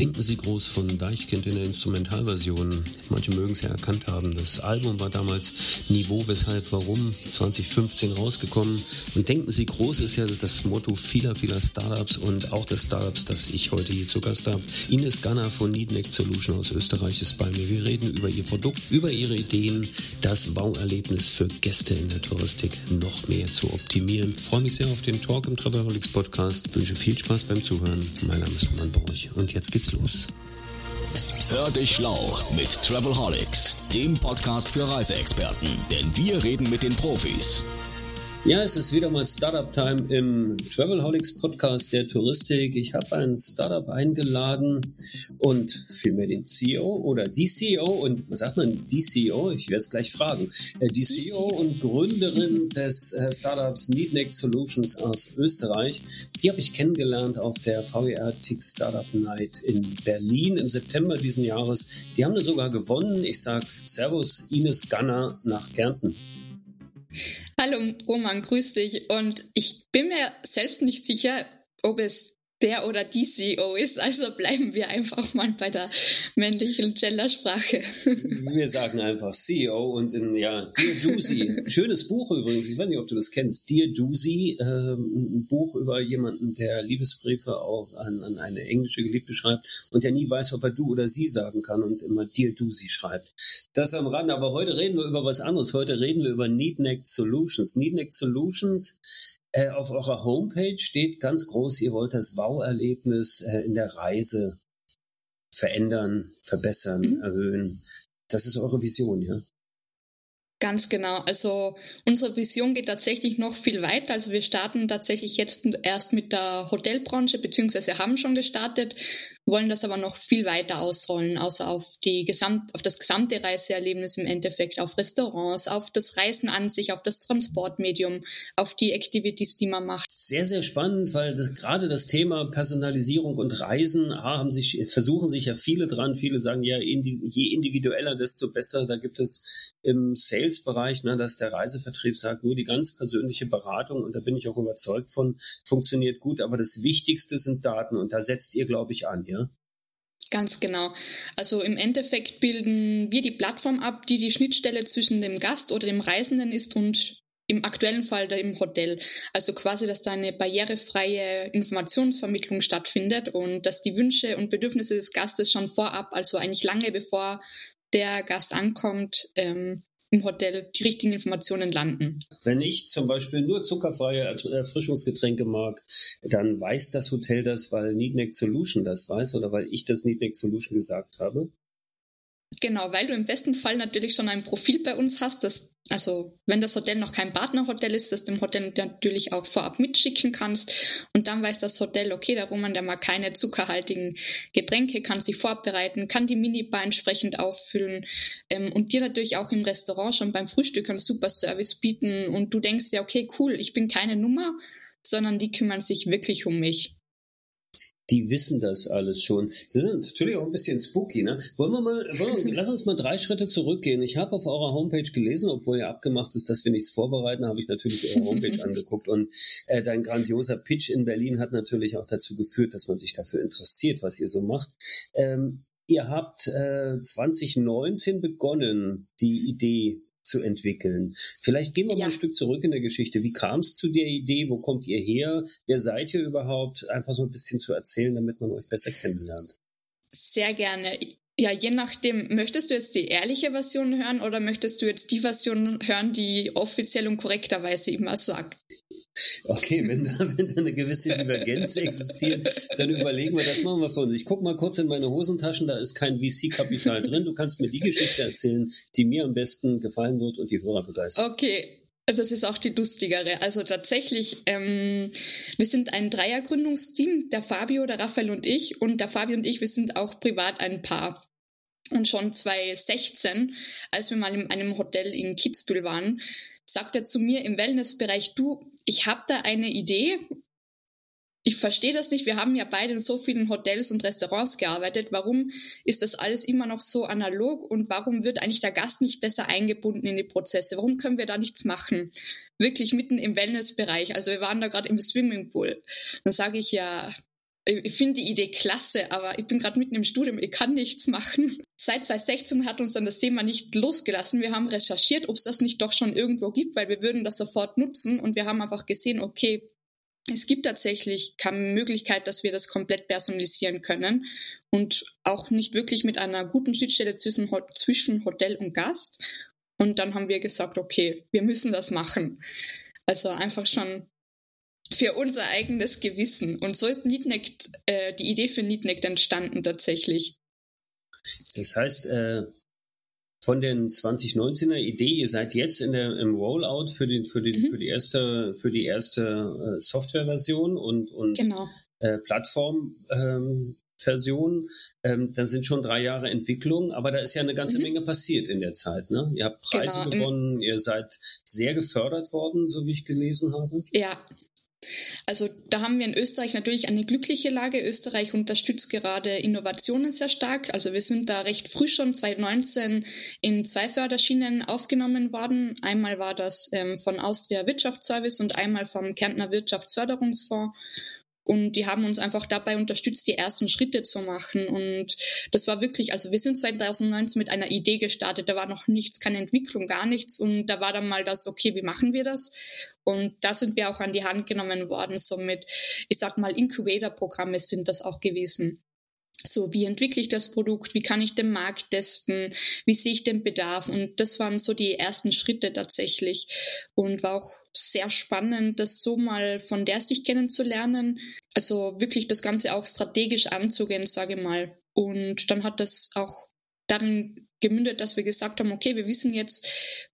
Denken Sie groß von Deichkind in der Instrumentalversion. Manche mögen es ja erkannt haben. Das Album war damals Niveau, weshalb, warum 2015 rausgekommen. Und Denken Sie groß ist ja das Motto vieler, vieler Startups und auch des Startups, das ich heute hier zu Gast habe. Ines Ganner von Needneck Solution aus Österreich ist bei mir. Wir reden über Ihr Produkt, über Ihre Ideen, das Bauerlebnis für Gäste in der Touristik noch mehr zu optimieren. Ich freue mich sehr auf den Talk im Travelholics Podcast. Wünsche viel Spaß beim Zuhören. Mein Name ist Roman Borch und jetzt geht's los. Hör dich schlau mit Travelholics, dem Podcast für Reiseexperten, denn wir reden mit den Profis. Ja, es ist wieder mal Startup Time im Travelholics Podcast der Touristik. Ich habe ein Startup eingeladen und vielmehr den CEO oder die CEO und was sagt man, die CEO? Ich werde es gleich fragen. Äh, die CEO und Gründerin des äh, Startups Neatneck Solutions aus Österreich. Die habe ich kennengelernt auf der VER TIC Startup Night in Berlin im September diesen Jahres. Die haben sogar gewonnen. Ich sage Servus Ines Ganner nach Kärnten. Hallo Roman, grüß dich. Und ich bin mir selbst nicht sicher, ob es der oder die CEO ist. Also bleiben wir einfach mal bei der männlichen Gendersprache. Wir sagen einfach CEO und in, ja, Dear Juicy. Schönes Buch übrigens. Ich weiß nicht, ob du das kennst. Dear Juicy, ähm, ein Buch über jemanden, der Liebesbriefe auch an, an eine englische Geliebte schreibt und der nie weiß, ob er du oder sie sagen kann und immer Dear Juicy schreibt. Das am Rand. Aber heute reden wir über was anderes. Heute reden wir über Neatneck Solutions. Neatneck Solutions äh, auf eurer Homepage steht ganz groß, ihr wollt das Wow-Erlebnis äh, in der Reise verändern, verbessern, mhm. erhöhen. Das ist eure Vision, ja? Ganz genau. Also unsere Vision geht tatsächlich noch viel weiter. Also wir starten tatsächlich jetzt erst mit der Hotelbranche, beziehungsweise haben schon gestartet wollen das aber noch viel weiter ausrollen, außer auf die Gesamt, auf das gesamte Reiseerlebnis im Endeffekt, auf Restaurants, auf das Reisen an sich, auf das Transportmedium, auf die Activities, die man macht. Sehr, sehr spannend, weil das, gerade das Thema Personalisierung und Reisen, haben sich, versuchen sich ja viele dran. Viele sagen ja, je individueller, desto besser. Da gibt es im Sales-Bereich, ne, dass der Reisevertrieb sagt, nur die ganz persönliche Beratung, und da bin ich auch überzeugt von, funktioniert gut. Aber das Wichtigste sind Daten und da setzt ihr, glaube ich, an, ja? Ganz genau. Also im Endeffekt bilden wir die Plattform ab, die die Schnittstelle zwischen dem Gast oder dem Reisenden ist und im aktuellen Fall im Hotel. Also quasi, dass da eine barrierefreie Informationsvermittlung stattfindet und dass die Wünsche und Bedürfnisse des Gastes schon vorab, also eigentlich lange bevor der Gast ankommt, ähm, im Hotel die richtigen Informationen landen. Wenn ich zum Beispiel nur zuckerfreie Erfrischungsgetränke mag, dann weiß das Hotel das, weil Neatneck Solution das weiß oder weil ich das Neatneck Solution gesagt habe. Genau, weil du im besten Fall natürlich schon ein Profil bei uns hast, das, also wenn das Hotel noch kein Partnerhotel ist, das dem Hotel natürlich auch vorab mitschicken kannst. Und dann weiß das Hotel, okay, der Roman, der mag keine zuckerhaltigen Getränke, kann sie vorbereiten, kann die Minibar entsprechend auffüllen ähm, und dir natürlich auch im Restaurant schon beim Frühstück einen super Service bieten. Und du denkst ja, okay, cool, ich bin keine Nummer, sondern die kümmern sich wirklich um mich die wissen das alles schon. Das ist natürlich auch ein bisschen spooky, ne? Wollen wir mal, wollen wir, lass uns mal drei Schritte zurückgehen. Ich habe auf eurer Homepage gelesen, obwohl ja abgemacht ist, dass wir nichts vorbereiten, habe ich natürlich eure Homepage angeguckt und äh, dein grandioser Pitch in Berlin hat natürlich auch dazu geführt, dass man sich dafür interessiert, was ihr so macht. Ähm, ihr habt äh, 2019 begonnen, die Idee zu entwickeln. Vielleicht gehen wir ja. mal ein Stück zurück in der Geschichte. Wie kam es zu der Idee? Wo kommt ihr her? Wer seid ihr überhaupt? Einfach so ein bisschen zu erzählen, damit man euch besser kennenlernt. Sehr gerne. Ja, je nachdem, möchtest du jetzt die ehrliche Version hören oder möchtest du jetzt die Version hören, die offiziell und korrekterweise immer sagt? Okay, wenn da, wenn da eine gewisse Divergenz existiert, dann überlegen wir, das machen wir von. Ich gucke mal kurz in meine Hosentaschen, da ist kein VC-Kapital drin. Du kannst mir die Geschichte erzählen, die mir am besten gefallen wird und die Hörer begeistert. Okay, das ist auch die lustigere. Also tatsächlich, ähm, wir sind ein Dreiergründungsteam, der Fabio, der Raphael und ich. Und der Fabio und ich, wir sind auch privat ein Paar. Und schon 2016, als wir mal in einem Hotel in Kitzbühel waren, sagt er zu mir im Wellnessbereich, du, ich habe da eine Idee. Ich verstehe das nicht. Wir haben ja beide in so vielen Hotels und Restaurants gearbeitet. Warum ist das alles immer noch so analog und warum wird eigentlich der Gast nicht besser eingebunden in die Prozesse? Warum können wir da nichts machen? Wirklich mitten im Wellnessbereich. Also wir waren da gerade im Swimmingpool. Dann sage ich ja, ich finde die Idee klasse, aber ich bin gerade mitten im Studium, ich kann nichts machen. Seit 2016 hat uns dann das Thema nicht losgelassen. Wir haben recherchiert, ob es das nicht doch schon irgendwo gibt, weil wir würden das sofort nutzen und wir haben einfach gesehen, okay, es gibt tatsächlich keine Möglichkeit, dass wir das komplett personalisieren können und auch nicht wirklich mit einer guten Schnittstelle zwischen, zwischen Hotel und Gast. Und dann haben wir gesagt, okay, wir müssen das machen. Also einfach schon für unser eigenes Gewissen. Und so ist Neatnect, äh, die Idee für Neatnect entstanden tatsächlich. Das heißt, äh, von den 2019er Idee, ihr seid jetzt in der, im Rollout für, den, für, den, mhm. für die erste, für die erste äh, Softwareversion und, und genau. äh, Plattformversion. Ähm, ähm, dann sind schon drei Jahre Entwicklung, aber da ist ja eine ganze mhm. Menge passiert in der Zeit. Ne? Ihr habt Preise genau. gewonnen, ihr seid sehr gefördert worden, so wie ich gelesen habe. Ja, also da haben wir in Österreich natürlich eine glückliche Lage. Österreich unterstützt gerade Innovationen sehr stark. Also wir sind da recht früh schon 2019 in zwei Förderschienen aufgenommen worden. Einmal war das ähm, von Austria Wirtschaftsservice und einmal vom Kärntner Wirtschaftsförderungsfonds. Und die haben uns einfach dabei unterstützt, die ersten Schritte zu machen. Und das war wirklich, also wir sind 2019 mit einer Idee gestartet. Da war noch nichts, keine Entwicklung, gar nichts. Und da war dann mal das, okay, wie machen wir das? Und da sind wir auch an die Hand genommen worden. Somit, ich sag mal, Incubator-Programme sind das auch gewesen. So, wie entwickle ich das Produkt? Wie kann ich den Markt testen? Wie sehe ich den Bedarf? Und das waren so die ersten Schritte tatsächlich. Und war auch sehr spannend, das so mal von der Sicht kennenzulernen. Also wirklich das Ganze auch strategisch anzugehen, sage ich mal. Und dann hat das auch dann gemündet, dass wir gesagt haben, okay, wir wissen jetzt,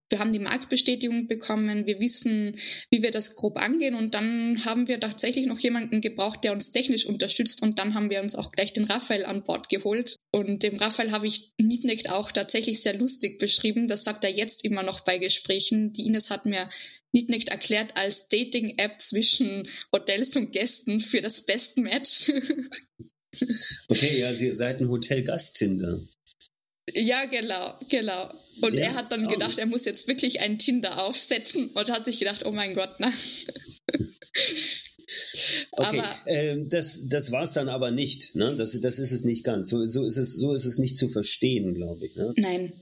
wir haben die Marktbestätigung bekommen, wir wissen, wie wir das grob angehen und dann haben wir tatsächlich noch jemanden gebraucht, der uns technisch unterstützt und dann haben wir uns auch gleich den Raphael an Bord geholt und dem Raphael habe ich Nietnecht auch tatsächlich sehr lustig beschrieben, das sagt er jetzt immer noch bei Gesprächen. Die Ines hat mir Nietnecht erklärt als Dating-App zwischen Hotels und Gästen für das Best Match. okay, ja, ihr seid ein Hotel-Gast-Tinder. Ja, genau, genau. Und ja, er hat dann gedacht, er muss jetzt wirklich ein Tinder aufsetzen und hat sich gedacht, oh mein Gott, na. Okay, äh, das, das war es dann aber nicht. Ne? Das, das ist es nicht ganz. So, so, ist es, so ist es nicht zu verstehen, glaube ich. Ne? Nein.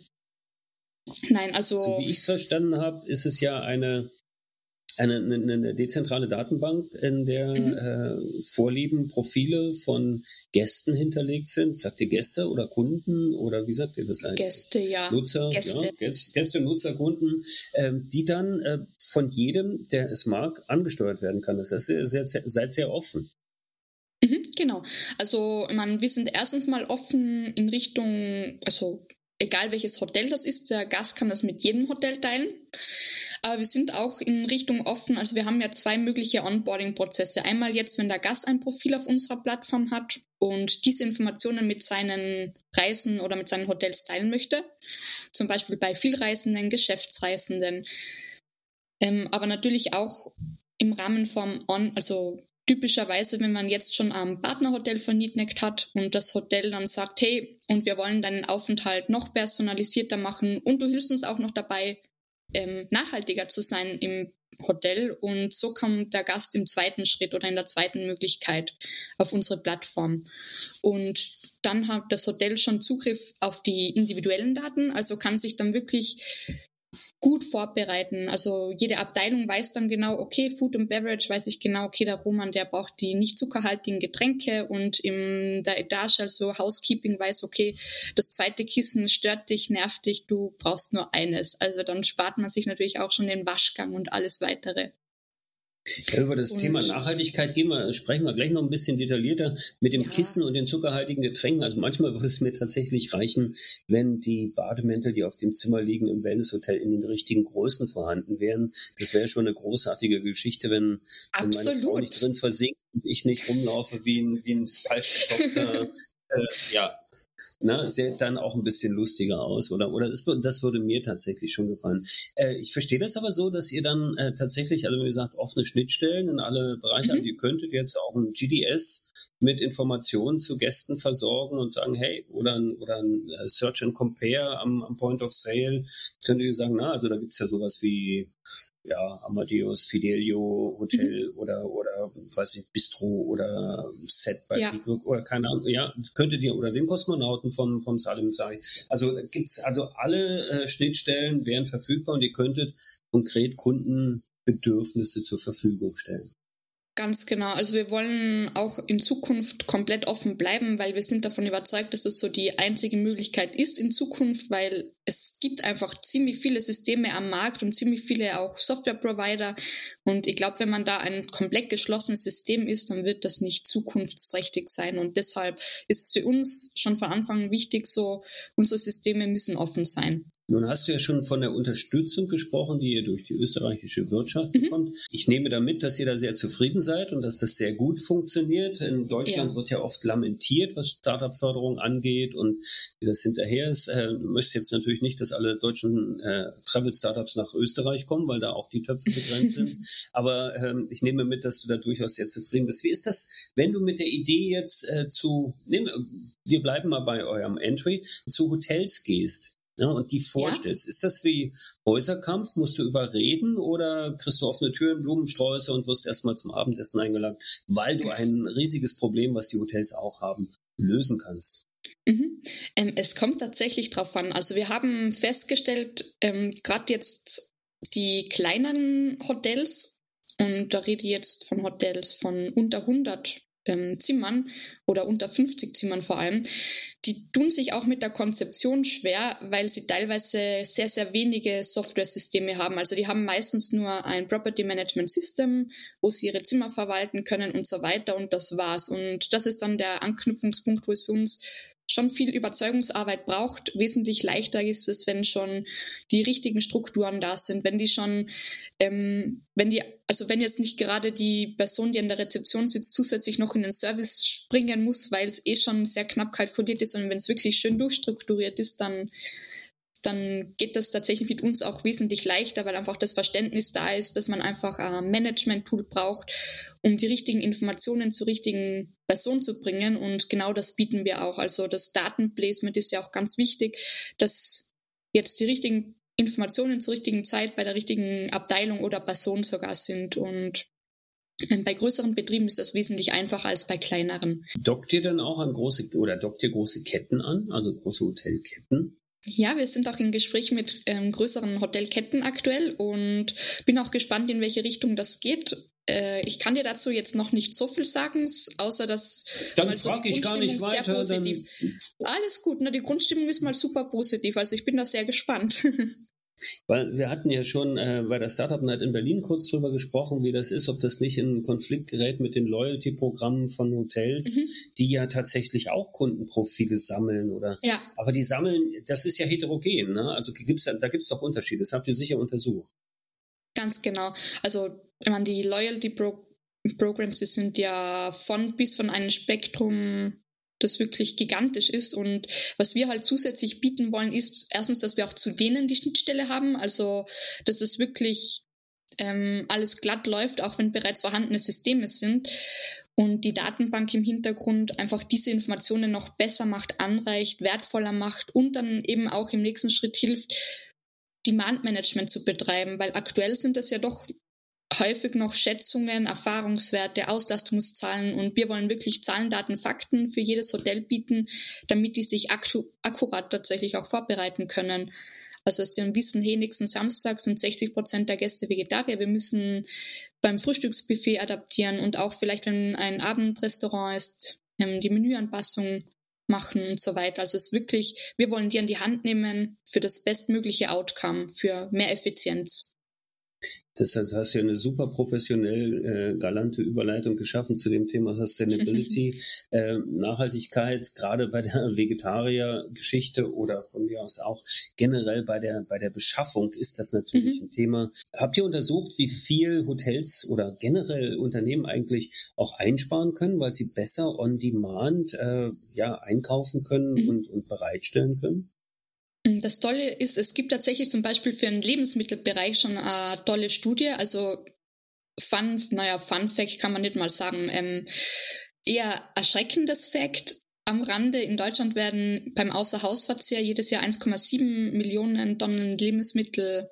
Nein, also. So wie ich es verstanden habe, ist es ja eine eine, eine, eine dezentrale Datenbank, in der mhm. äh, Vorlieben, Profile von Gästen hinterlegt sind. Sagt ihr Gäste oder Kunden oder wie sagt ihr das eigentlich? Gäste, ja. Nutzer, Gäste, ja, Gäste Nutzer, Kunden, ähm, die dann äh, von jedem, der es mag, angesteuert werden kann. Das heißt, ihr seid, seid sehr offen. Mhm, genau. Also, man, wir sind erstens mal offen in Richtung, also egal welches Hotel das ist, der Gast kann das mit jedem Hotel teilen. Aber wir sind auch in Richtung offen. Also wir haben ja zwei mögliche Onboarding-Prozesse. Einmal jetzt, wenn der Gast ein Profil auf unserer Plattform hat und diese Informationen mit seinen Reisen oder mit seinen Hotels teilen möchte. Zum Beispiel bei Vielreisenden, Geschäftsreisenden. Ähm, aber natürlich auch im Rahmen vom On, also typischerweise, wenn man jetzt schon am Partnerhotel von Neatnect hat und das Hotel dann sagt, hey, und wir wollen deinen Aufenthalt noch personalisierter machen und du hilfst uns auch noch dabei, ähm, nachhaltiger zu sein im Hotel und so kommt der Gast im zweiten Schritt oder in der zweiten Möglichkeit auf unsere Plattform. Und dann hat das Hotel schon Zugriff auf die individuellen Daten, also kann sich dann wirklich gut vorbereiten. Also jede Abteilung weiß dann genau, okay, Food and Beverage weiß ich genau, okay, der Roman, der braucht die nicht zuckerhaltigen Getränke und in der Etage, also Housekeeping weiß, okay, das zweite Kissen stört dich, nervt dich, du brauchst nur eines. Also dann spart man sich natürlich auch schon den Waschgang und alles weitere. Ja, über das und Thema Nachhaltigkeit gehen wir, sprechen wir gleich noch ein bisschen detaillierter mit dem ja. Kissen und den zuckerhaltigen Getränken. Also manchmal würde es mir tatsächlich reichen, wenn die Bademäntel, die auf dem Zimmer liegen im Wellnesshotel, in den richtigen Größen vorhanden wären. Das wäre schon eine großartige Geschichte, wenn, wenn meine Frau nicht drin versinkt und ich nicht rumlaufe wie ein, wie ein falsch äh, ja, ne, sähe dann auch ein bisschen lustiger aus, oder? Oder das, das würde mir tatsächlich schon gefallen. Äh, ich verstehe das aber so, dass ihr dann äh, tatsächlich, also wenn ihr sagt, offene Schnittstellen in alle Bereiche, mhm. also ihr könntet jetzt auch ein GDS mit Informationen zu Gästen versorgen und sagen, hey, oder ein, oder ein äh, Search and Compare am, am Point of Sale, könnt ihr sagen, na, also da gibt's ja sowas wie ja, Amadeus, Fidelio, Hotel mhm. oder, oder, weiß ich, Bistro oder Set bei ja. oder keine Ahnung, ja, könntet ihr, oder den Kosmonauten vom, vom Salim Sai. Also gibt's, also alle äh, Schnittstellen wären verfügbar und ihr könntet konkret Kundenbedürfnisse zur Verfügung stellen. Ganz genau. Also wir wollen auch in Zukunft komplett offen bleiben, weil wir sind davon überzeugt, dass es so die einzige Möglichkeit ist in Zukunft, weil es gibt einfach ziemlich viele Systeme am Markt und ziemlich viele auch Software-Provider. Und ich glaube, wenn man da ein komplett geschlossenes System ist, dann wird das nicht zukunftsträchtig sein. Und deshalb ist es für uns schon von Anfang an wichtig, so unsere Systeme müssen offen sein. Nun hast du ja schon von der Unterstützung gesprochen, die ihr durch die österreichische Wirtschaft mhm. bekommt. Ich nehme damit, dass ihr da sehr zufrieden seid und dass das sehr gut funktioniert. In Deutschland ja. wird ja oft lamentiert, was Startup-Förderung angeht und wie das hinterher ist. Äh, du möchtest jetzt natürlich nicht, dass alle deutschen äh, Travel-Startups nach Österreich kommen, weil da auch die Töpfe begrenzt sind. Aber ähm, ich nehme mit, dass du da durchaus sehr zufrieden bist. Wie ist das, wenn du mit der Idee jetzt äh, zu, nehmen, wir bleiben mal bei eurem Entry, zu Hotels gehst? Ja, und die vorstellst. Ja. Ist das wie Häuserkampf? Musst du überreden oder kriegst du offene Türen, Blumensträuße und wirst erstmal zum Abendessen eingeladen, weil du ein riesiges Problem, was die Hotels auch haben, lösen kannst? Mhm. Ähm, es kommt tatsächlich drauf an. Also wir haben festgestellt, ähm, gerade jetzt die kleineren Hotels, und da rede ich jetzt von Hotels von unter 100 ähm, Zimmern oder unter 50 Zimmern vor allem, die tun sich auch mit der Konzeption schwer, weil sie teilweise sehr, sehr wenige Software-Systeme haben. Also die haben meistens nur ein Property Management System, wo sie ihre Zimmer verwalten können und so weiter und das war's. Und das ist dann der Anknüpfungspunkt, wo es für uns schon viel Überzeugungsarbeit braucht. Wesentlich leichter ist es, wenn schon die richtigen Strukturen da sind, wenn die schon, ähm, wenn die, also wenn jetzt nicht gerade die Person, die an der Rezeption sitzt, zusätzlich noch in den Service springen muss, weil es eh schon sehr knapp kalkuliert ist, sondern wenn es wirklich schön durchstrukturiert ist, dann dann geht das tatsächlich mit uns auch wesentlich leichter, weil einfach das Verständnis da ist, dass man einfach ein Management-Tool braucht, um die richtigen Informationen zur richtigen Person zu bringen. Und genau das bieten wir auch. Also das Datenplacement ist ja auch ganz wichtig, dass jetzt die richtigen Informationen zur richtigen Zeit bei der richtigen Abteilung oder Person sogar sind. Und ähm, bei größeren Betrieben ist das wesentlich einfacher als bei kleineren. Dockt ihr dann auch an große oder dockt ihr große Ketten an, also große Hotelketten? Ja, wir sind auch im Gespräch mit ähm, größeren Hotelketten aktuell und bin auch gespannt, in welche Richtung das geht. Äh, ich kann dir dazu jetzt noch nicht so viel sagen, außer dass dann so frage ich gar nicht weiter. Positiv. Alles gut, ne? die Grundstimmung ist mal super positiv, also ich bin da sehr gespannt. Weil wir hatten ja schon äh, bei der Startup Night in Berlin kurz drüber gesprochen, wie das ist, ob das nicht in Konflikt gerät mit den Loyalty-Programmen von Hotels, mhm. die ja tatsächlich auch Kundenprofile sammeln oder. Ja. Aber die sammeln, das ist ja heterogen, ne? Also gibt's, da gibt es doch Unterschiede. Das habt ihr sicher untersucht. Ganz genau. Also wenn man die Loyalty Pro Programs, die sind ja von bis von einem Spektrum das wirklich gigantisch ist. Und was wir halt zusätzlich bieten wollen, ist erstens, dass wir auch zu denen die Schnittstelle haben, also dass das wirklich ähm, alles glatt läuft, auch wenn bereits vorhandene Systeme sind. Und die Datenbank im Hintergrund einfach diese Informationen noch besser macht, anreicht, wertvoller macht und dann eben auch im nächsten Schritt hilft, Demand Management zu betreiben, weil aktuell sind das ja doch häufig noch Schätzungen, Erfahrungswerte, Auslastungszahlen und wir wollen wirklich Zahlen, Daten, Fakten für jedes Hotel bieten, damit die sich akkurat tatsächlich auch vorbereiten können. Also dass die wissen, hey, nächsten Samstag sind 60 Prozent der Gäste Vegetarier, wir müssen beim Frühstücksbuffet adaptieren und auch vielleicht, wenn ein Abendrestaurant ist, ähm, die Menüanpassung machen und so weiter. Also es ist wirklich, wir wollen die an die Hand nehmen für das bestmögliche Outcome, für mehr Effizienz. Deshalb hast du ja eine super professionell äh, galante Überleitung geschaffen zu dem Thema Sustainability, äh, Nachhaltigkeit, gerade bei der Vegetarier-Geschichte oder von mir aus auch generell bei der, bei der Beschaffung ist das natürlich mhm. ein Thema. Habt ihr untersucht, wie viel Hotels oder generell Unternehmen eigentlich auch einsparen können, weil sie besser on demand äh, ja, einkaufen können mhm. und, und bereitstellen können? Das Tolle ist, es gibt tatsächlich zum Beispiel für den Lebensmittelbereich schon eine tolle Studie. Also Fun, naja, Fun Fact kann man nicht mal sagen. Ähm, eher erschreckendes Fakt am Rande. In Deutschland werden beim Außerhausverzehr jedes Jahr 1,7 Millionen Tonnen Lebensmittel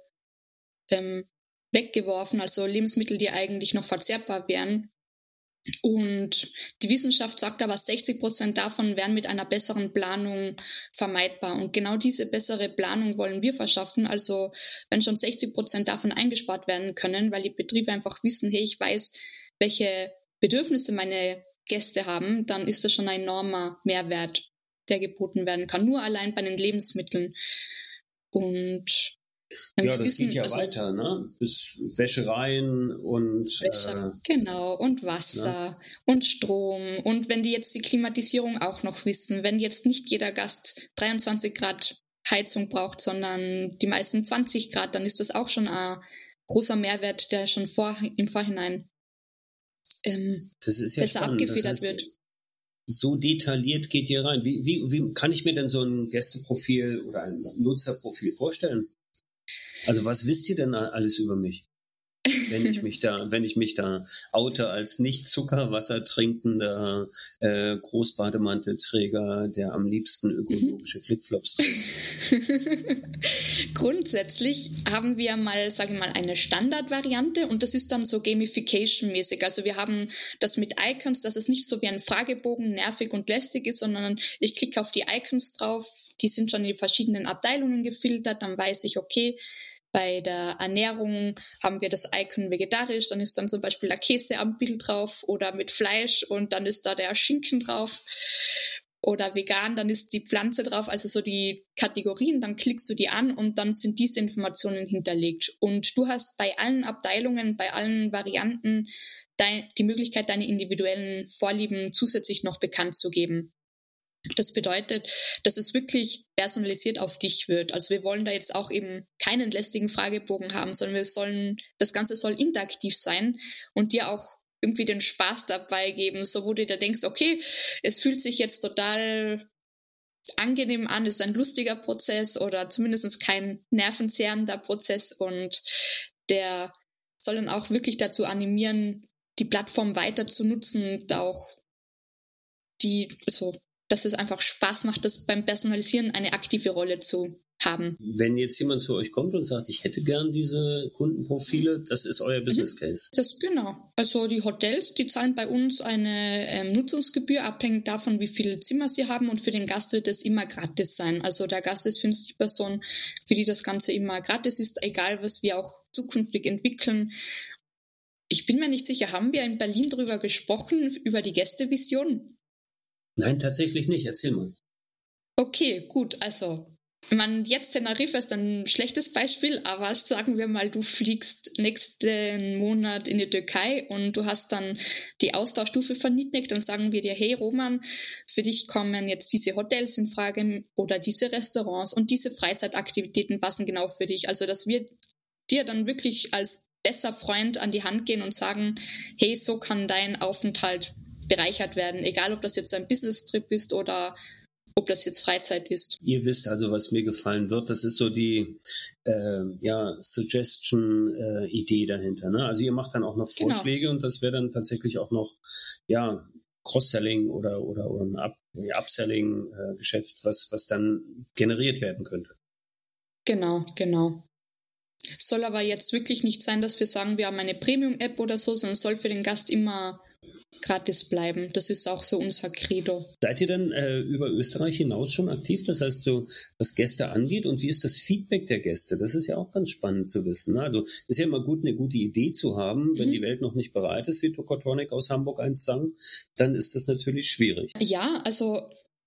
ähm, weggeworfen, also Lebensmittel, die eigentlich noch verzehrbar wären. Und die Wissenschaft sagt aber, 60 Prozent davon wären mit einer besseren Planung vermeidbar. Und genau diese bessere Planung wollen wir verschaffen. Also wenn schon 60 Prozent davon eingespart werden können, weil die Betriebe einfach wissen, hey, ich weiß, welche Bedürfnisse meine Gäste haben, dann ist das schon ein enormer Mehrwert, der geboten werden kann. Nur allein bei den Lebensmitteln. Und ja, das wissen, geht ja also, weiter, ne? Bis Wäschereien und Wäsche, äh, genau und Wasser ne? und Strom und wenn die jetzt die Klimatisierung auch noch wissen, wenn jetzt nicht jeder Gast 23 Grad Heizung braucht, sondern die meisten 20 Grad, dann ist das auch schon ein großer Mehrwert, der schon vor, im Vorhinein ähm, ja besser spannend. abgefedert das heißt, wird. So detailliert geht ihr rein. Wie, wie, wie kann ich mir denn so ein Gästeprofil oder ein Nutzerprofil vorstellen? Also was wisst ihr denn alles über mich? wenn ich mich da, wenn ich mich da oute als nicht Zuckerwasser trinkender äh, Großbademantelträger, der am liebsten ökologische mhm. Flipflops trägt. Grundsätzlich haben wir mal, sage ich mal, eine Standardvariante und das ist dann so Gamification-mäßig. Also wir haben das mit Icons, dass es nicht so wie ein Fragebogen nervig und lästig ist, sondern ich klicke auf die Icons drauf, die sind schon in die verschiedenen Abteilungen gefiltert, dann weiß ich, okay, bei der Ernährung haben wir das Icon vegetarisch, dann ist dann zum Beispiel der Käse am Bild drauf oder mit Fleisch und dann ist da der Schinken drauf oder vegan, dann ist die Pflanze drauf, also so die Kategorien, dann klickst du die an und dann sind diese Informationen hinterlegt. Und du hast bei allen Abteilungen, bei allen Varianten die Möglichkeit, deine individuellen Vorlieben zusätzlich noch bekannt zu geben. Das bedeutet, dass es wirklich personalisiert auf dich wird. Also wir wollen da jetzt auch eben keinen lästigen Fragebogen haben, sondern wir sollen, das Ganze soll interaktiv sein und dir auch irgendwie den Spaß dabei geben, so wo du da denkst, okay, es fühlt sich jetzt total angenehm an, ist ein lustiger Prozess oder zumindest kein nervenzehrender Prozess und der soll dann auch wirklich dazu animieren, die Plattform weiter zu nutzen, da auch die so dass es einfach Spaß macht, das beim Personalisieren eine aktive Rolle zu haben. Wenn jetzt jemand zu euch kommt und sagt, ich hätte gern diese Kundenprofile, das ist euer mhm. Business Case. Das genau. Also die Hotels, die zahlen bei uns eine ähm, Nutzungsgebühr, abhängig davon, wie viele Zimmer sie haben und für den Gast wird es immer gratis sein. Also der Gast ist 50 Personen, für die das Ganze immer gratis ist, egal was wir auch zukünftig entwickeln. Ich bin mir nicht sicher, haben wir in Berlin darüber gesprochen, über die Gästevision? Nein, tatsächlich nicht. Erzähl mal. Okay, gut. Also, man jetzt Teneriffa ist ein schlechtes Beispiel, aber sagen wir mal, du fliegst nächsten Monat in die Türkei und du hast dann die Austauschstufe verniedrigt, dann sagen wir dir, hey Roman, für dich kommen jetzt diese Hotels in Frage oder diese Restaurants und diese Freizeitaktivitäten passen genau für dich. Also, dass wir dir dann wirklich als besser Freund an die Hand gehen und sagen, hey, so kann dein Aufenthalt bereichert werden, egal ob das jetzt ein Business-Trip ist oder ob das jetzt Freizeit ist. Ihr wisst also, was mir gefallen wird. Das ist so die äh, ja, Suggestion-Idee äh, dahinter. Ne? Also ihr macht dann auch noch genau. Vorschläge genau. und das wäre dann tatsächlich auch noch ja, Cross-Selling oder, oder, oder ein Up Upselling-Geschäft, was, was dann generiert werden könnte. Genau, genau. Soll aber jetzt wirklich nicht sein, dass wir sagen, wir haben eine Premium-App oder so, sondern soll für den Gast immer gratis bleiben. Das ist auch so unser Credo. Seid ihr denn äh, über Österreich hinaus schon aktiv? Das heißt, so was Gäste angeht und wie ist das Feedback der Gäste? Das ist ja auch ganz spannend zu wissen. Ne? Also ist ja immer gut, eine gute Idee zu haben. Wenn mhm. die Welt noch nicht bereit ist, wie Tokotronic aus Hamburg einst sang, dann ist das natürlich schwierig. Ja, also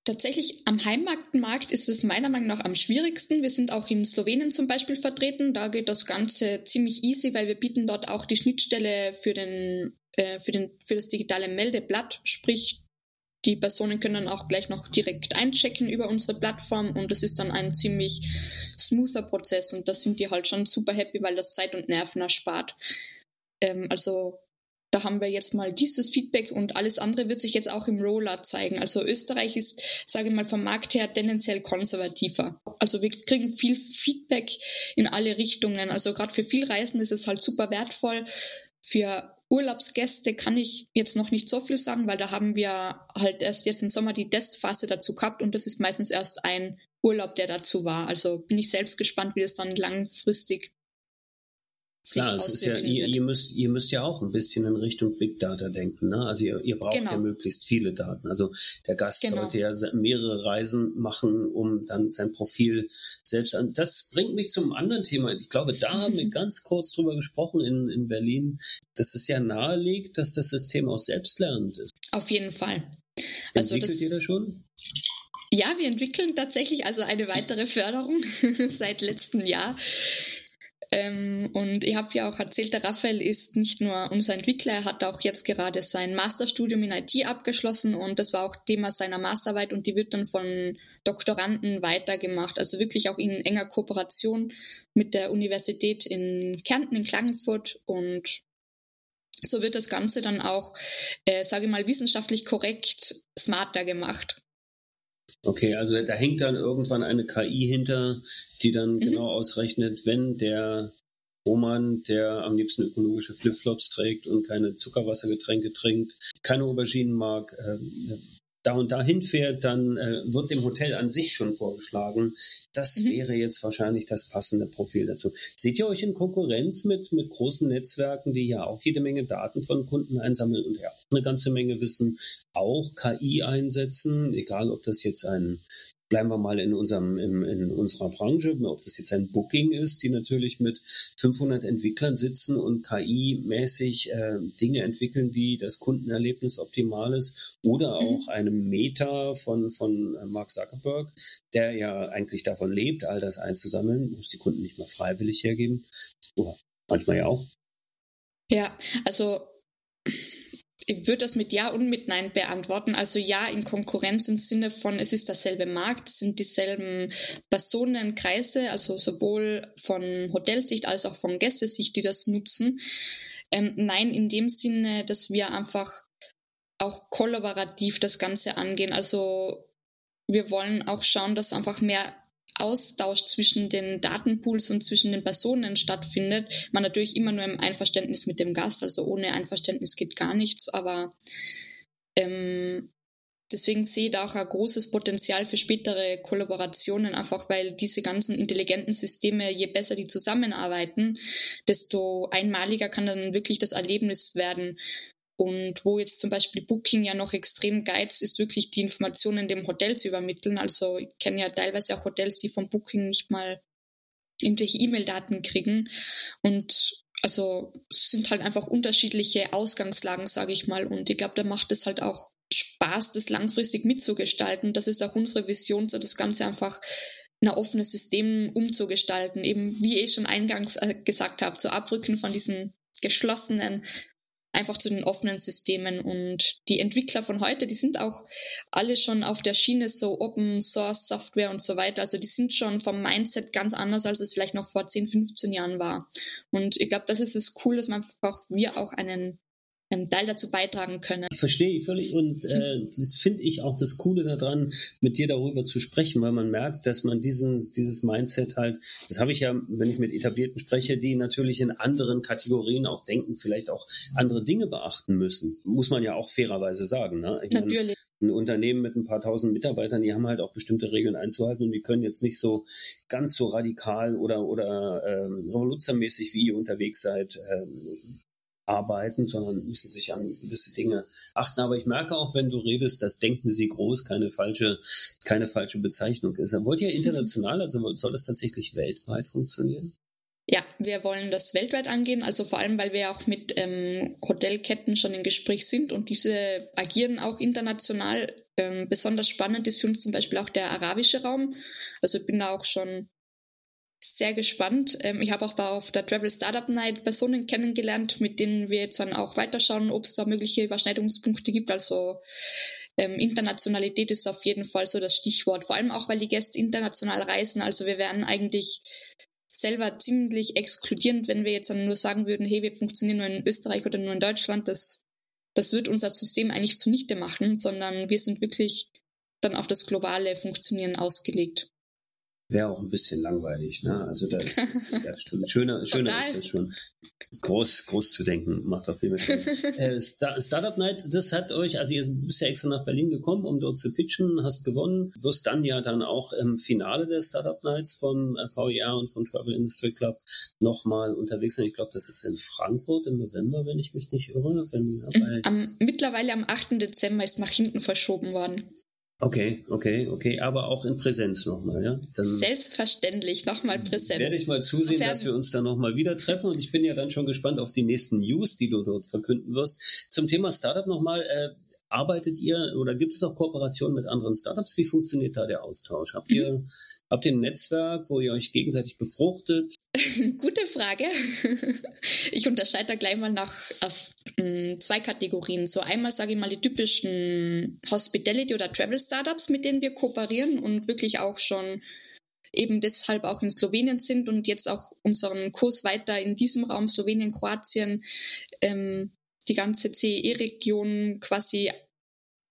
Tatsächlich am Heimmarktmarkt ist es meiner Meinung nach am schwierigsten. Wir sind auch in Slowenien zum Beispiel vertreten. Da geht das Ganze ziemlich easy, weil wir bieten dort auch die Schnittstelle für den äh, für, den, für das digitale Meldeblatt, sprich die Personen können dann auch gleich noch direkt einchecken über unsere Plattform und das ist dann ein ziemlich smoother Prozess und da sind die halt schon super happy, weil das Zeit und Nerven erspart. Ähm, also da haben wir jetzt mal dieses Feedback und alles andere wird sich jetzt auch im Rollout zeigen. Also Österreich ist, sage ich mal, vom Markt her tendenziell konservativer. Also wir kriegen viel Feedback in alle Richtungen. Also gerade für viel Reisen ist es halt super wertvoll. Für Urlaubsgäste kann ich jetzt noch nicht so viel sagen, weil da haben wir halt erst jetzt im Sommer die Testphase dazu gehabt und das ist meistens erst ein Urlaub, der dazu war. Also bin ich selbst gespannt, wie das dann langfristig Klar, es ist ja, ihr, ihr, müsst, ihr müsst ja auch ein bisschen in Richtung Big Data denken. Ne? Also ihr, ihr braucht genau. ja möglichst viele Daten. Also der Gast genau. sollte ja mehrere Reisen machen, um dann sein Profil selbst an. Das bringt mich zum anderen Thema. Ich glaube, da haben wir ganz kurz drüber gesprochen in, in Berlin, dass es ja nahelegt, dass das System auch selbstlernend ist. Auf jeden Fall. Also Entwickelt das, ihr das schon? Ja, wir entwickeln tatsächlich also eine weitere Förderung seit letztem Jahr. Ähm, und ich habe ja auch erzählt, der Raphael ist nicht nur unser Entwickler, er hat auch jetzt gerade sein Masterstudium in IT abgeschlossen und das war auch Thema seiner Masterarbeit und die wird dann von Doktoranden weitergemacht. Also wirklich auch in enger Kooperation mit der Universität in Kärnten, in Klagenfurt und so wird das Ganze dann auch, äh, sage ich mal, wissenschaftlich korrekt smarter gemacht. Okay, also da hängt dann irgendwann eine KI hinter, die dann mhm. genau ausrechnet, wenn der Roman, der am liebsten ökologische Flipflops trägt und keine Zuckerwassergetränke trinkt, keine Auberginen mag, äh, da und da hinfährt, dann äh, wird dem Hotel an sich schon vorgeschlagen. Das mhm. wäre jetzt wahrscheinlich das passende Profil dazu. Seht ihr euch in Konkurrenz mit, mit großen Netzwerken, die ja auch jede Menge Daten von Kunden einsammeln und ja eine ganze Menge Wissen, auch KI einsetzen, egal ob das jetzt ein bleiben wir mal in unserem in, in unserer Branche, ob das jetzt ein Booking ist, die natürlich mit 500 Entwicklern sitzen und KI-mäßig äh, Dinge entwickeln, wie das Kundenerlebnis optimal ist, oder mhm. auch einem Meta von von äh, Mark Zuckerberg, der ja eigentlich davon lebt, all das einzusammeln, muss die Kunden nicht mal freiwillig hergeben, oder manchmal ja auch. Ja, also ich würde das mit Ja und mit Nein beantworten. Also ja in Konkurrenz im Sinne von, es ist derselbe Markt, es sind dieselben Personenkreise, also sowohl von Hotelsicht als auch von Gästesicht, die das nutzen. Ähm, nein, in dem Sinne, dass wir einfach auch kollaborativ das Ganze angehen. Also wir wollen auch schauen, dass einfach mehr Austausch zwischen den Datenpools und zwischen den Personen stattfindet. Man natürlich immer nur im Einverständnis mit dem Gast, also ohne Einverständnis geht gar nichts, aber ähm, deswegen sehe ich da auch ein großes Potenzial für spätere Kollaborationen, einfach weil diese ganzen intelligenten Systeme, je besser die zusammenarbeiten, desto einmaliger kann dann wirklich das Erlebnis werden. Und wo jetzt zum Beispiel Booking ja noch extrem geizt, ist wirklich die Informationen dem Hotel zu übermitteln. Also ich kenne ja teilweise auch Hotels, die vom Booking nicht mal irgendwelche E-Mail-Daten kriegen. Und also es sind halt einfach unterschiedliche Ausgangslagen, sage ich mal. Und ich glaube, da macht es halt auch Spaß, das langfristig mitzugestalten. Das ist auch unsere Vision, so das Ganze einfach ein offenes System umzugestalten. Eben, wie ich schon eingangs äh, gesagt habe, zu abrücken von diesem geschlossenen einfach zu den offenen Systemen. Und die Entwickler von heute, die sind auch alle schon auf der Schiene so Open Source Software und so weiter. Also die sind schon vom Mindset ganz anders, als es vielleicht noch vor 10, 15 Jahren war. Und ich glaube, das ist es cool, dass man einfach, wir auch einen ähm, Teil dazu beitragen können. Verstehe ich völlig und äh, das finde ich auch das Coole daran, mit dir darüber zu sprechen, weil man merkt, dass man diesen, dieses Mindset halt, das habe ich ja, wenn ich mit Etablierten spreche, die natürlich in anderen Kategorien auch denken, vielleicht auch andere Dinge beachten müssen. Muss man ja auch fairerweise sagen. Ne? Ich natürlich. Meine, ein Unternehmen mit ein paar tausend Mitarbeitern, die haben halt auch bestimmte Regeln einzuhalten und die können jetzt nicht so ganz so radikal oder, oder ähm, revolutionmäßig wie ihr unterwegs seid, ähm, arbeiten, sondern müssen sich an gewisse Dinge achten. Aber ich merke auch, wenn du redest, das Denken sie groß, keine falsche, keine falsche Bezeichnung ist. Wollt ihr international, also soll das tatsächlich weltweit funktionieren? Ja, wir wollen das weltweit angehen, also vor allem, weil wir auch mit ähm, Hotelketten schon im Gespräch sind und diese agieren auch international. Ähm, besonders spannend ist für uns zum Beispiel auch der arabische Raum. Also ich bin da auch schon sehr gespannt. Ähm, ich habe auch auf der Travel Startup Night Personen kennengelernt, mit denen wir jetzt dann auch weiterschauen, ob es da mögliche Überschneidungspunkte gibt. Also ähm, Internationalität ist auf jeden Fall so das Stichwort. Vor allem auch, weil die Gäste international reisen. Also wir wären eigentlich selber ziemlich exkludierend, wenn wir jetzt dann nur sagen würden, hey, wir funktionieren nur in Österreich oder nur in Deutschland. Das, das wird unser System eigentlich zunichte machen, sondern wir sind wirklich dann auf das globale Funktionieren ausgelegt. Wäre auch ein bisschen langweilig. Ne? Also da ist das, ja, stimmt. Schöner, schöner ist das schon. Groß, groß zu denken, macht auf jeden Fall Spaß. äh, Star Startup Night, das hat euch, also ihr bist ja extra nach Berlin gekommen, um dort zu pitchen, hast gewonnen, wirst dann ja dann auch im Finale der Startup Nights von äh, VER und von Travel Industry Club nochmal unterwegs sein. Ich glaube, das ist in Frankfurt im November, wenn ich mich nicht irre. Wenn, mhm. am, mittlerweile am 8. Dezember ist nach hinten verschoben worden. Okay, okay, okay, aber auch in Präsenz nochmal, ja? Dann Selbstverständlich, nochmal Präsenz. Werde ich mal zusehen, Sofern dass wir uns da nochmal wieder treffen und ich bin ja dann schon gespannt auf die nächsten News, die du dort verkünden wirst. Zum Thema Startup nochmal, äh, arbeitet ihr oder gibt es auch Kooperationen mit anderen Startups? Wie funktioniert da der Austausch? Habt ihr, mhm. habt ihr ein Netzwerk, wo ihr euch gegenseitig befruchtet? Gute Frage. Ich unterscheide da gleich mal nach auf, mh, zwei Kategorien. So einmal sage ich mal die typischen Hospitality oder Travel Startups, mit denen wir kooperieren und wirklich auch schon eben deshalb auch in Slowenien sind und jetzt auch unseren Kurs weiter in diesem Raum Slowenien, Kroatien, ähm, die ganze CE-Region quasi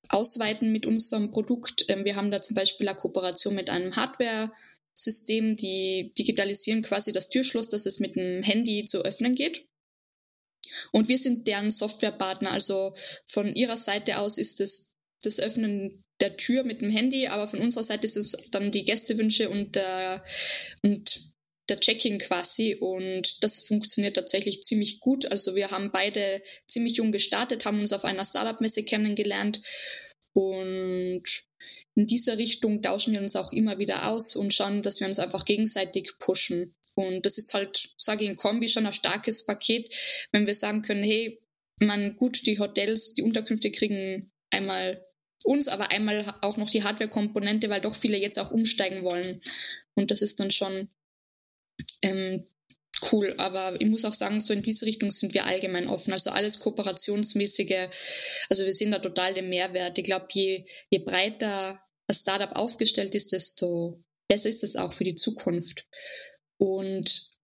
ausweiten mit unserem Produkt. Ähm, wir haben da zum Beispiel eine Kooperation mit einem Hardware- System, die digitalisieren quasi das Türschloss, dass es mit dem Handy zu öffnen geht. Und wir sind deren Softwarepartner. Also von ihrer Seite aus ist es das Öffnen der Tür mit dem Handy, aber von unserer Seite ist es dann die Gästewünsche und der, und der Check-in quasi. Und das funktioniert tatsächlich ziemlich gut. Also wir haben beide ziemlich jung gestartet, haben uns auf einer Startup-Messe kennengelernt und in dieser Richtung tauschen wir uns auch immer wieder aus und schauen, dass wir uns einfach gegenseitig pushen. Und das ist halt, sage ich in Kombi, schon ein starkes Paket, wenn wir sagen können, hey, man, gut, die Hotels, die Unterkünfte kriegen einmal uns, aber einmal auch noch die Hardware-Komponente, weil doch viele jetzt auch umsteigen wollen. Und das ist dann schon ähm, cool. Aber ich muss auch sagen, so in diese Richtung sind wir allgemein offen. Also alles kooperationsmäßige. Also wir sehen da total den Mehrwert. Ich glaube, je, je breiter das Startup aufgestellt ist, desto besser ist es auch für die Zukunft. Und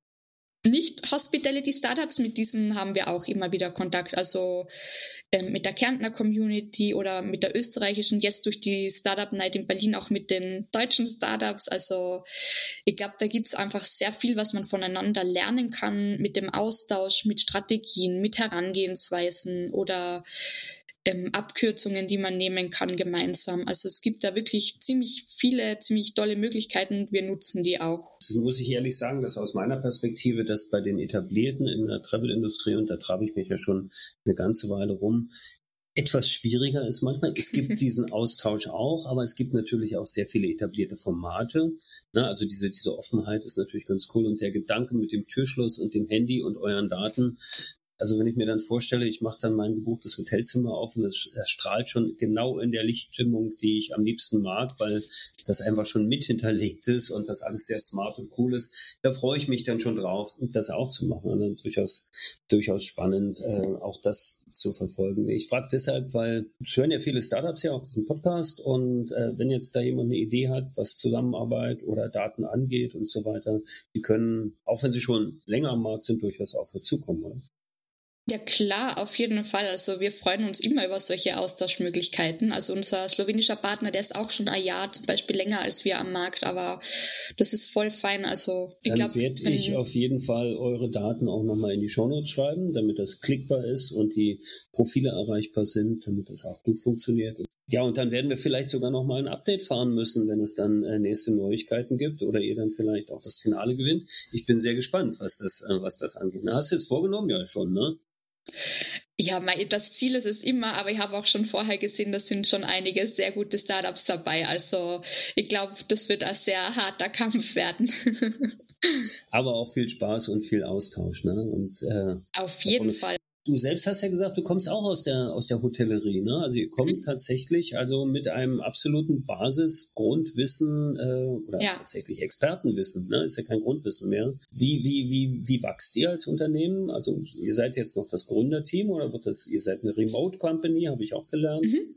nicht Hospitality Startups, mit diesen haben wir auch immer wieder Kontakt. Also ähm, mit der Kärntner Community oder mit der österreichischen, jetzt durch die Startup Night in Berlin auch mit den deutschen Startups. Also ich glaube, da gibt's einfach sehr viel, was man voneinander lernen kann mit dem Austausch, mit Strategien, mit Herangehensweisen oder ähm, Abkürzungen, die man nehmen kann gemeinsam. Also es gibt da wirklich ziemlich viele, ziemlich tolle Möglichkeiten. Wir nutzen die auch. Das muss ich ehrlich sagen, dass aus meiner Perspektive, dass bei den Etablierten in der Travel-Industrie, und da trabe ich mich ja schon eine ganze Weile rum, etwas schwieriger ist manchmal. Es gibt diesen Austausch auch, aber es gibt natürlich auch sehr viele etablierte Formate. Na, also diese, diese Offenheit ist natürlich ganz cool und der Gedanke mit dem Türschloss und dem Handy und euren Daten, also wenn ich mir dann vorstelle, ich mache dann mein gebuchtes Hotelzimmer auf und das, strahlt schon genau in der Lichtstimmung, die ich am liebsten mag, weil das einfach schon mit hinterlegt ist und das alles sehr smart und cool ist. Da freue ich mich dann schon drauf, das auch zu machen. Und also durchaus, durchaus spannend, äh, auch das zu verfolgen. Ich frage deshalb, weil es hören ja viele Startups ja auch diesen Podcast und äh, wenn jetzt da jemand eine Idee hat, was Zusammenarbeit oder Daten angeht und so weiter, die können, auch wenn sie schon länger am Markt sind, durchaus auch dazukommen. Oder? Ja klar, auf jeden Fall. Also wir freuen uns immer über solche Austauschmöglichkeiten. Also unser slowenischer Partner, der ist auch schon ein Jahr zum Beispiel länger als wir am Markt, aber das ist voll fein. Also ich glaube, werde ich auf jeden Fall eure Daten auch nochmal in die Shownotes schreiben, damit das klickbar ist und die Profile erreichbar sind, damit das auch gut funktioniert. Ja, und dann werden wir vielleicht sogar nochmal ein Update fahren müssen, wenn es dann äh, nächste Neuigkeiten gibt oder ihr dann vielleicht auch das Finale gewinnt. Ich bin sehr gespannt, was das, äh, was das angeht. Na, hast du es vorgenommen? Ja, schon, ne? Ja, das Ziel ist es immer, aber ich habe auch schon vorher gesehen, da sind schon einige sehr gute Startups dabei. Also ich glaube, das wird ein sehr harter Kampf werden. aber auch viel Spaß und viel Austausch, ne? Und, äh, Auf jeden Fall. Du selbst hast ja gesagt, du kommst auch aus der, aus der Hotellerie, ne? Also ihr kommt mhm. tatsächlich also mit einem absoluten Basisgrundwissen äh, oder ja. tatsächlich Expertenwissen, ne? Ist ja kein Grundwissen mehr. Wie, wie, wie, wie wächst ihr als Unternehmen? Also ihr seid jetzt noch das Gründerteam oder wird das, ihr seid eine Remote Company, habe ich auch gelernt. Mhm.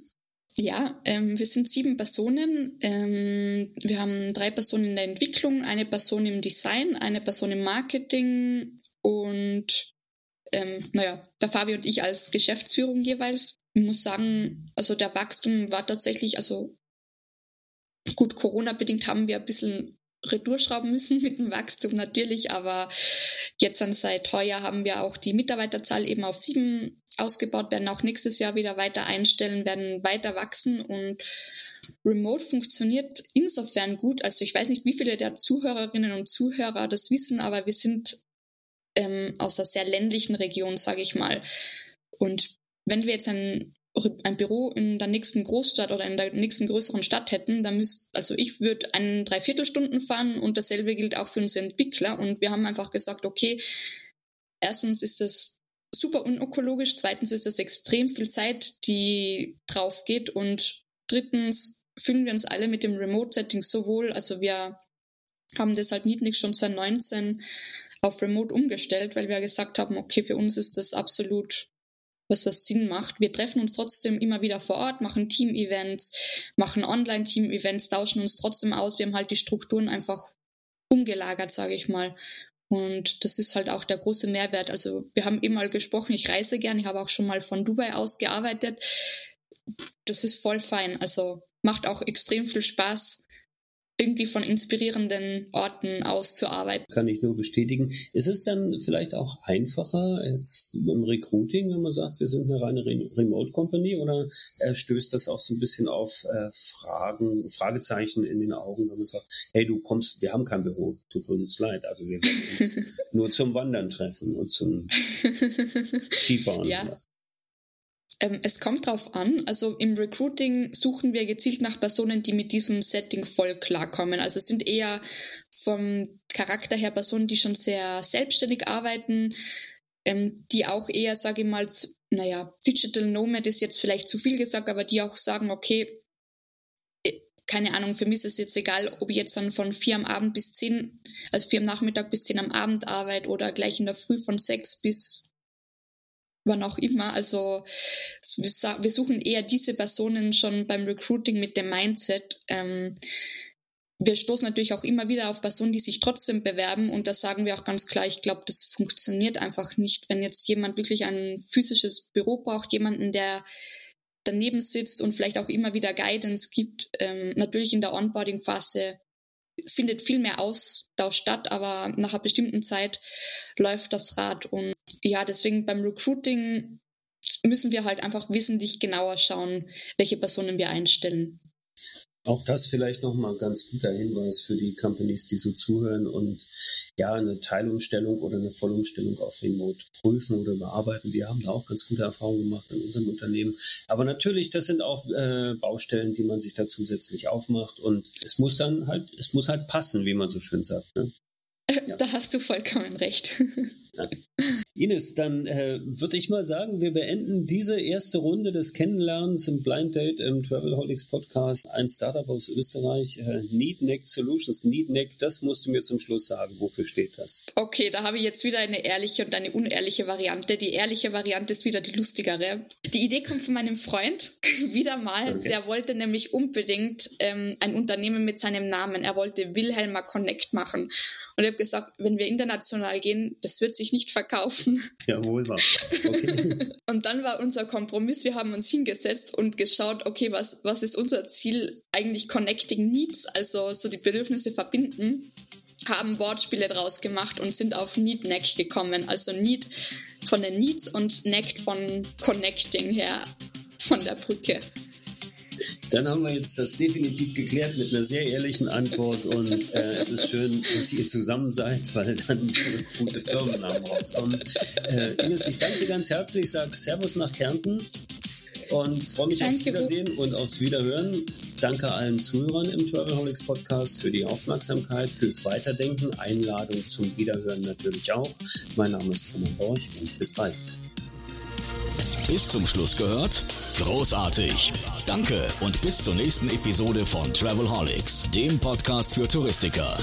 Ja, ähm, wir sind sieben Personen. Ähm, wir haben drei Personen in der Entwicklung, eine Person im Design, eine Person im Marketing und ähm, naja, der Fabi und ich als Geschäftsführung jeweils. Ich muss sagen, also der Wachstum war tatsächlich, also gut, Corona-bedingt haben wir ein bisschen retourschrauben müssen mit dem Wachstum natürlich, aber jetzt dann seit heuer haben wir auch die Mitarbeiterzahl eben auf sieben ausgebaut, werden auch nächstes Jahr wieder weiter einstellen, werden weiter wachsen und Remote funktioniert insofern gut. Also ich weiß nicht, wie viele der Zuhörerinnen und Zuhörer das wissen, aber wir sind ähm, aus einer sehr ländlichen Region, sage ich mal. Und wenn wir jetzt ein, ein Büro in der nächsten Großstadt oder in der nächsten größeren Stadt hätten, dann müsst, also ich würde einen Dreiviertelstunden fahren und dasselbe gilt auch für unsere Entwickler. Und wir haben einfach gesagt, okay, erstens ist das super unökologisch, zweitens ist das extrem viel Zeit, die drauf geht und drittens fühlen wir uns alle mit dem Remote-Setting so wohl. Also wir haben das halt nicht schon 2019 auf Remote umgestellt, weil wir gesagt haben, okay, für uns ist das absolut was, was Sinn macht. Wir treffen uns trotzdem immer wieder vor Ort, machen Team-Events, machen Online-Team-Events, tauschen uns trotzdem aus. Wir haben halt die Strukturen einfach umgelagert, sage ich mal. Und das ist halt auch der große Mehrwert. Also wir haben eben mal gesprochen, ich reise gern, ich habe auch schon mal von Dubai aus gearbeitet. Das ist voll fein. Also macht auch extrem viel Spaß, irgendwie von inspirierenden Orten aus zu arbeiten. Kann ich nur bestätigen. Ist es dann vielleicht auch einfacher jetzt im Recruiting, wenn man sagt, wir sind eine reine Remote Company oder äh, stößt das auch so ein bisschen auf äh, Fragen, Fragezeichen in den Augen, wenn man sagt, hey, du kommst, wir haben kein Büro, tut uns leid, also wir werden uns nur zum Wandern treffen und zum Skifahren. Ja. Ähm, es kommt drauf an. Also im Recruiting suchen wir gezielt nach Personen, die mit diesem Setting voll klarkommen. Also es sind eher vom Charakter her Personen, die schon sehr selbstständig arbeiten, ähm, die auch eher, sage ich mal, naja, Digital Nomad ist jetzt vielleicht zu viel gesagt, aber die auch sagen, okay, äh, keine Ahnung, für mich ist es jetzt egal, ob ich jetzt dann von vier am Abend bis zehn, also vier am Nachmittag bis zehn am Abend arbeite oder gleich in der Früh von sechs bis wann auch immer. Also wir suchen eher diese Personen schon beim Recruiting mit dem Mindset. Ähm, wir stoßen natürlich auch immer wieder auf Personen, die sich trotzdem bewerben und da sagen wir auch ganz klar, ich glaube, das funktioniert einfach nicht, wenn jetzt jemand wirklich ein physisches Büro braucht, jemanden, der daneben sitzt und vielleicht auch immer wieder Guidance gibt. Ähm, natürlich in der Onboarding-Phase findet viel mehr Austausch statt, aber nach einer bestimmten Zeit läuft das Rad. Und ja, deswegen beim Recruiting müssen wir halt einfach wesentlich genauer schauen, welche Personen wir einstellen. Auch das vielleicht nochmal ganz guter Hinweis für die Companies, die so zuhören und ja, eine Teilumstellung oder eine Vollumstellung auf Remote prüfen oder überarbeiten. Wir haben da auch ganz gute Erfahrungen gemacht in unserem Unternehmen. Aber natürlich, das sind auch äh, Baustellen, die man sich da zusätzlich aufmacht und es muss dann halt, es muss halt passen, wie man so schön sagt. Ne? Ja. Da hast du vollkommen recht. Ines, dann äh, würde ich mal sagen, wir beenden diese erste Runde des Kennenlernens im Blind Date im Travelholics Podcast. Ein Startup aus Österreich, äh, Needneck Solutions. Needneck, das musst du mir zum Schluss sagen. Wofür steht das? Okay, da habe ich jetzt wieder eine ehrliche und eine unehrliche Variante. Die ehrliche Variante ist wieder die lustigere. Die Idee kommt von meinem Freund, wieder mal. Okay. Der wollte nämlich unbedingt ähm, ein Unternehmen mit seinem Namen. Er wollte Wilhelmer Connect machen. Und ich habe gesagt, wenn wir international gehen, das wird sich nicht verkaufen. Jawohl, war. Okay. und dann war unser Kompromiss, wir haben uns hingesetzt und geschaut, okay, was, was ist unser Ziel? Eigentlich Connecting Needs, also so die Bedürfnisse verbinden haben Wortspiele draus gemacht und sind auf Need Neck gekommen. Also Need von den Needs und Neck von Connecting her von der Brücke. Dann haben wir jetzt das definitiv geklärt mit einer sehr ehrlichen Antwort und äh, es ist schön, dass ihr zusammen seid, weil dann gute Firmennamen rauskommen. Äh, Ines, ich danke dir ganz herzlich, sage Servus nach Kärnten und freue mich danke aufs Wiedersehen und aufs Wiederhören. Danke allen Zuhörern im Travelholics Podcast für die Aufmerksamkeit, fürs Weiterdenken, Einladung zum Wiederhören natürlich auch. Mein Name ist Roman Borch und bis bald. Bis zum Schluss gehört? Großartig! Danke und bis zur nächsten Episode von Travelholics, dem Podcast für Touristiker.